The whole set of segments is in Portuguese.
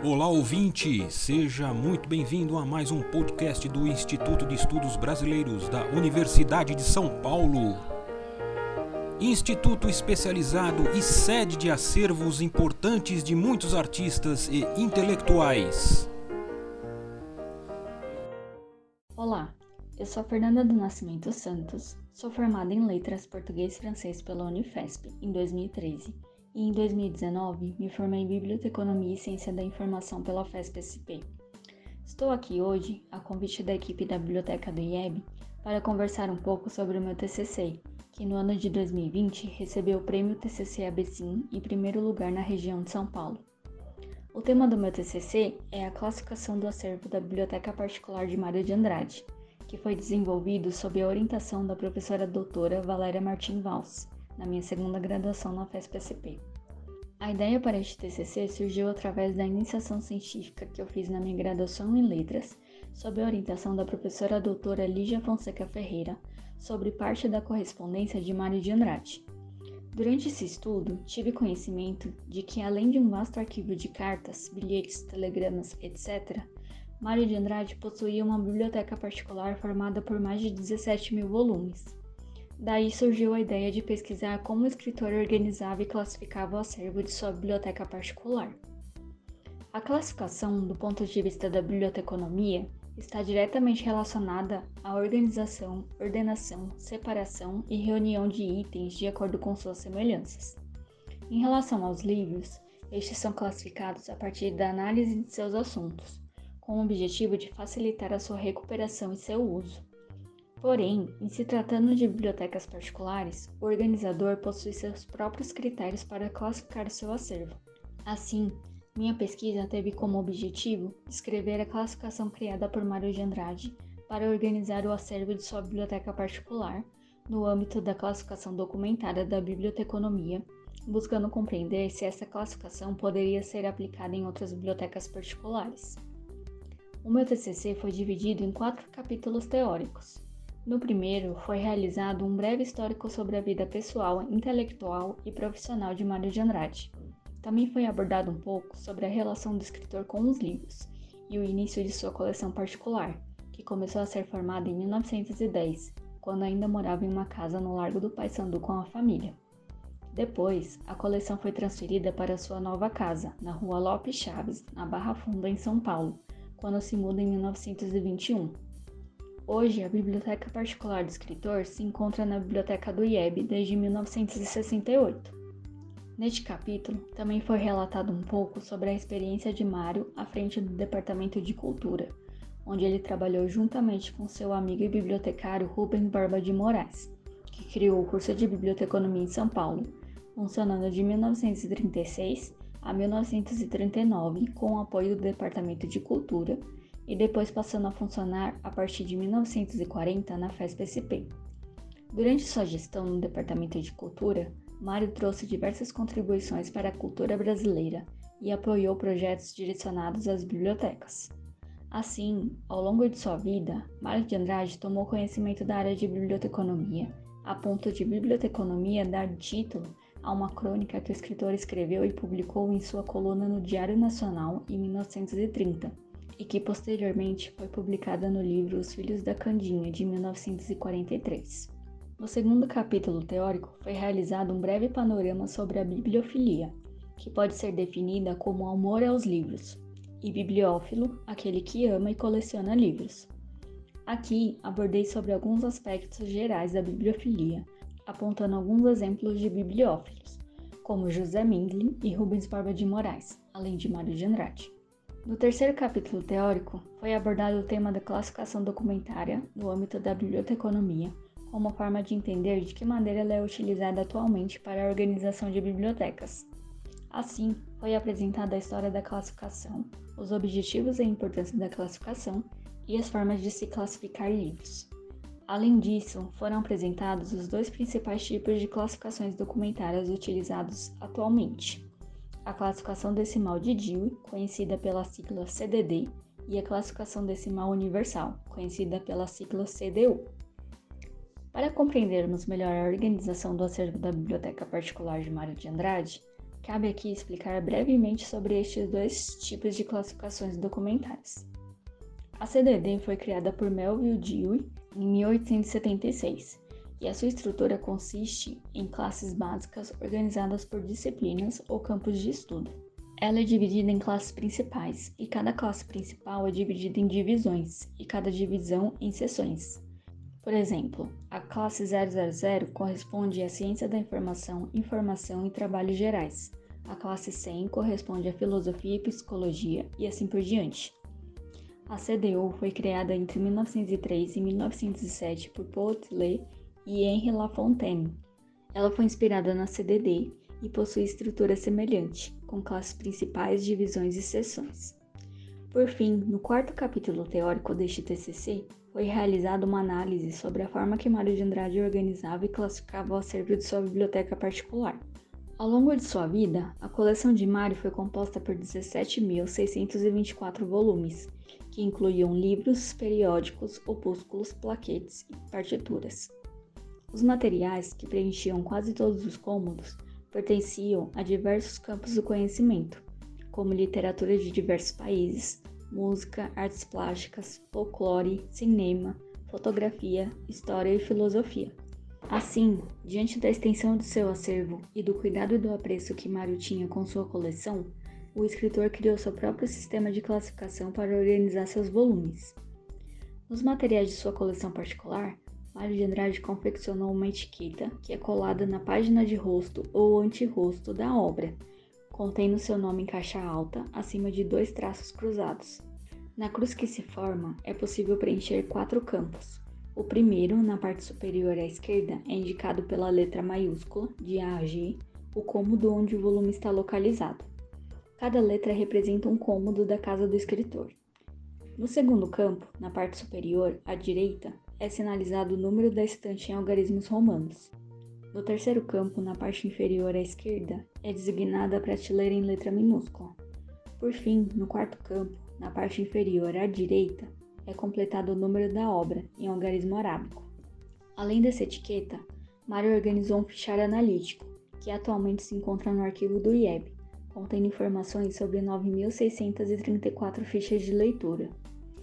Olá ouvinte, seja muito bem-vindo a mais um podcast do Instituto de Estudos Brasileiros da Universidade de São Paulo. Instituto especializado e sede de acervos importantes de muitos artistas e intelectuais. Olá, eu sou Fernanda do Nascimento Santos, sou formada em Letras Português e Francês pela Unifesp em 2013 e em 2019 me formei em Biblioteconomia e Ciência da Informação pela FESP-SP. Estou aqui hoje, a convite da equipe da Biblioteca do IEB, para conversar um pouco sobre o meu TCC, que no ano de 2020 recebeu o prêmio TCC ABCIM em primeiro lugar na região de São Paulo. O tema do meu TCC é a classificação do acervo da Biblioteca Particular de Mário de Andrade, que foi desenvolvido sob a orientação da professora doutora Valéria Martim Valls, na minha segunda graduação na FESP-SP. A ideia para este TCC surgiu através da iniciação científica que eu fiz na minha graduação em Letras, sob a orientação da professora doutora Lígia Fonseca Ferreira, sobre parte da correspondência de Mário de Andrade. Durante esse estudo, tive conhecimento de que, além de um vasto arquivo de cartas, bilhetes, telegramas, etc., Mário de Andrade possuía uma biblioteca particular formada por mais de 17 mil volumes. Daí surgiu a ideia de pesquisar como o escritor organizava e classificava o acervo de sua biblioteca particular. A classificação, do ponto de vista da biblioteconomia, está diretamente relacionada à organização, ordenação, separação e reunião de itens de acordo com suas semelhanças. Em relação aos livros, estes são classificados a partir da análise de seus assuntos, com o objetivo de facilitar a sua recuperação e seu uso. Porém, em se tratando de bibliotecas particulares, o organizador possui seus próprios critérios para classificar seu acervo. Assim, minha pesquisa teve como objetivo descrever a classificação criada por Mário de Andrade para organizar o acervo de sua biblioteca particular no âmbito da classificação documentária da biblioteconomia, buscando compreender se essa classificação poderia ser aplicada em outras bibliotecas particulares. O meu TCC foi dividido em quatro capítulos teóricos, no primeiro, foi realizado um breve histórico sobre a vida pessoal, intelectual e profissional de Mário de Andrade. Também foi abordado um pouco sobre a relação do escritor com os livros e o início de sua coleção particular, que começou a ser formada em 1910, quando ainda morava em uma casa no Largo do Paissandu com a família. Depois, a coleção foi transferida para sua nova casa, na Rua Lopes Chaves, na Barra Funda, em São Paulo, quando se muda em 1921. Hoje, a biblioteca particular do escritor se encontra na biblioteca do IEB desde 1968. Neste capítulo, também foi relatado um pouco sobre a experiência de Mário à frente do Departamento de Cultura, onde ele trabalhou juntamente com seu amigo e bibliotecário Rubens Barba de Moraes, que criou o curso de Biblioteconomia em São Paulo, funcionando de 1936 a 1939 com o apoio do Departamento de Cultura e depois passando a funcionar a partir de 1940 na FESP-SP. Durante sua gestão no Departamento de Cultura, Mário trouxe diversas contribuições para a cultura brasileira e apoiou projetos direcionados às bibliotecas. Assim, ao longo de sua vida, Mário de Andrade tomou conhecimento da área de biblioteconomia, a ponto de biblioteconomia dar título a uma crônica que o escritor escreveu e publicou em sua coluna no Diário Nacional em 1930 e que posteriormente foi publicada no livro Os Filhos da Candinha, de 1943. No segundo capítulo teórico, foi realizado um breve panorama sobre a bibliofilia, que pode ser definida como amor aos livros, e bibliófilo, aquele que ama e coleciona livros. Aqui abordei sobre alguns aspectos gerais da bibliofilia, apontando alguns exemplos de bibliófilos, como José Mindlin e Rubens Barba de Moraes, além de Mário de Andrade. No terceiro capítulo teórico, foi abordado o tema da classificação documentária no âmbito da biblioteconomia, como forma de entender de que maneira ela é utilizada atualmente para a organização de bibliotecas. Assim, foi apresentada a história da classificação, os objetivos e a importância da classificação e as formas de se classificar livros. Além disso, foram apresentados os dois principais tipos de classificações documentárias utilizados atualmente: a classificação decimal de Dewey, conhecida pela sigla CDD, e a classificação decimal universal, conhecida pela sigla CDU. Para compreendermos melhor a organização do acervo da Biblioteca Particular de Mário de Andrade, Cabe aqui explicar brevemente sobre estes dois tipos de classificações documentais. A CDD foi criada por Melville Dewey em 1876 e a sua estrutura consiste em classes básicas organizadas por disciplinas ou campos de estudo. Ela é dividida em classes principais, e cada classe principal é dividida em divisões, e cada divisão em seções. Por exemplo, a classe 000 corresponde à ciência da informação, informação e trabalhos gerais. A classe 100 corresponde à filosofia e psicologia, e assim por diante. A CDU foi criada entre 1903 e 1907 por Paul Tillet e Henri Lafontaine. Ela foi inspirada na CDD e possui estrutura semelhante, com classes principais, divisões e seções. Por fim, no quarto capítulo teórico deste TCC, foi realizada uma análise sobre a forma que Mário de Andrade organizava e classificava o acervo de sua biblioteca particular. Ao longo de sua vida, a coleção de Mário foi composta por 17.624 volumes, que incluíam livros, periódicos, opúsculos, plaquetes e partituras. Os materiais, que preenchiam quase todos os cômodos, pertenciam a diversos campos do conhecimento, como literatura de diversos países, música, artes plásticas, folclore, cinema, fotografia, história e filosofia. Assim, diante da extensão do seu acervo e do cuidado e do apreço que Mário tinha com sua coleção, o escritor criou seu próprio sistema de classificação para organizar seus volumes. Nos materiais de sua coleção particular, Mário de Andrade confeccionou uma etiqueta que é colada na página de rosto ou antirrosto da obra, contendo seu nome em caixa alta, acima de dois traços cruzados. Na cruz que se forma, é possível preencher quatro campos. O primeiro, na parte superior à esquerda, é indicado pela letra maiúscula, de A a G, o cômodo onde o volume está localizado. Cada letra representa um cômodo da casa do escritor. No segundo campo, na parte superior, à direita, é sinalizado o número da estante em algarismos romanos. No terceiro campo, na parte inferior à esquerda, é designada a prateleira em letra minúscula. Por fim, no quarto campo, na parte inferior à direita, é completado o número da obra em algarismo arábico. Além dessa etiqueta, Mário organizou um fichário analítico, que atualmente se encontra no arquivo do IEB, contendo informações sobre 9.634 fichas de leitura.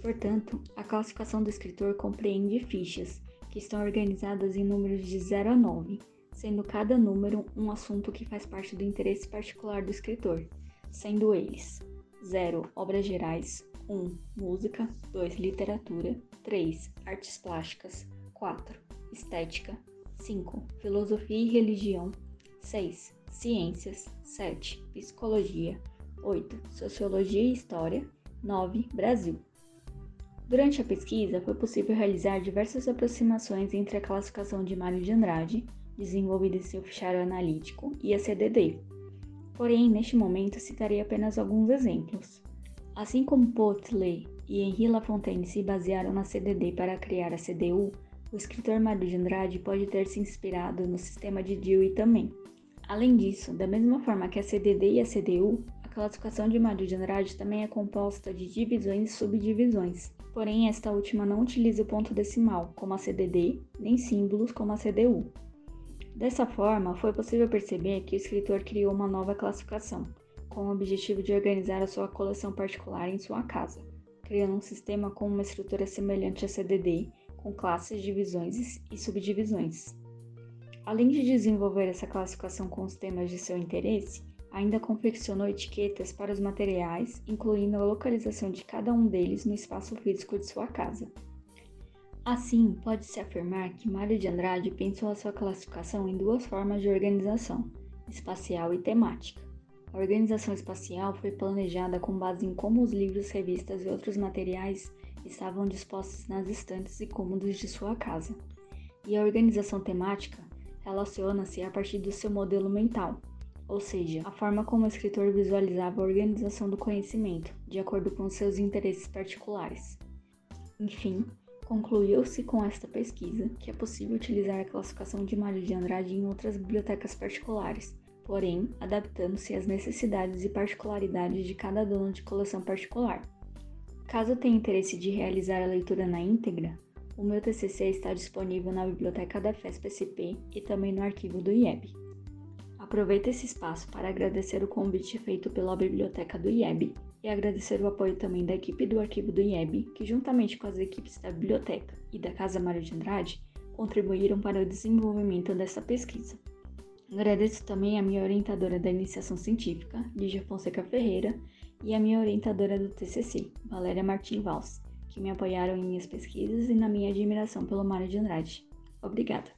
Portanto, a classificação do escritor compreende fichas, que estão organizadas em números de 0 a 9, sendo cada número um assunto que faz parte do interesse particular do escritor, sendo eles 0. Obras gerais 1. Música 2. Literatura 3. Artes plásticas 4. Estética 5. Filosofia e religião 6. Ciências 7. Psicologia 8. Sociologia e História 9. Brasil Durante a pesquisa, foi possível realizar diversas aproximações entre a classificação de Mário de Andrade, desenvolvida em seu fichário analítico, e a CDD. Porém, neste momento, citarei apenas alguns exemplos. Assim como Potley e Henri Lafontaine se basearam na CDD para criar a CDU, o escritor Mário de Andrade pode ter se inspirado no sistema de Dewey também. Além disso, da mesma forma que a CDD e a CDU, a classificação de Mário de Andrade também é composta de divisões e subdivisões porém esta última não utiliza o ponto decimal, como a CDD, nem símbolos, como a CDU. Dessa forma, foi possível perceber que o escritor criou uma nova classificação, com o objetivo de organizar a sua coleção particular em sua casa, criando um sistema com uma estrutura semelhante à CDD, com classes, divisões e subdivisões. Além de desenvolver essa classificação com os temas de seu interesse, Ainda confeccionou etiquetas para os materiais, incluindo a localização de cada um deles no espaço físico de sua casa. Assim, pode-se afirmar que Mário de Andrade pensou a sua classificação em duas formas de organização, espacial e temática. A organização espacial foi planejada com base em como os livros, revistas e outros materiais estavam dispostos nas estantes e cômodos de sua casa. E a organização temática relaciona-se a partir do seu modelo mental, ou seja, a forma como o escritor visualizava a organização do conhecimento, de acordo com seus interesses particulares. Enfim, concluiu-se com esta pesquisa que é possível utilizar a classificação de Mário de Andrade em outras bibliotecas particulares, porém adaptando-se às necessidades e particularidades de cada dono de coleção particular. Caso tenha interesse de realizar a leitura na íntegra, o meu TCC está disponível na biblioteca da FESP-SP e também no arquivo do IEB Aproveito esse espaço para agradecer o convite feito pela Biblioteca do IEB e agradecer o apoio também da equipe do Arquivo do IEB, que juntamente com as equipes da Biblioteca e da Casa Mário de Andrade contribuíram para o desenvolvimento dessa pesquisa. Agradeço também a minha orientadora da iniciação científica, Lígia Fonseca Ferreira, e a minha orientadora do TCC, Valéria Martins Valls, que me apoiaram em minhas pesquisas e na minha admiração pelo Mário de Andrade. Obrigada.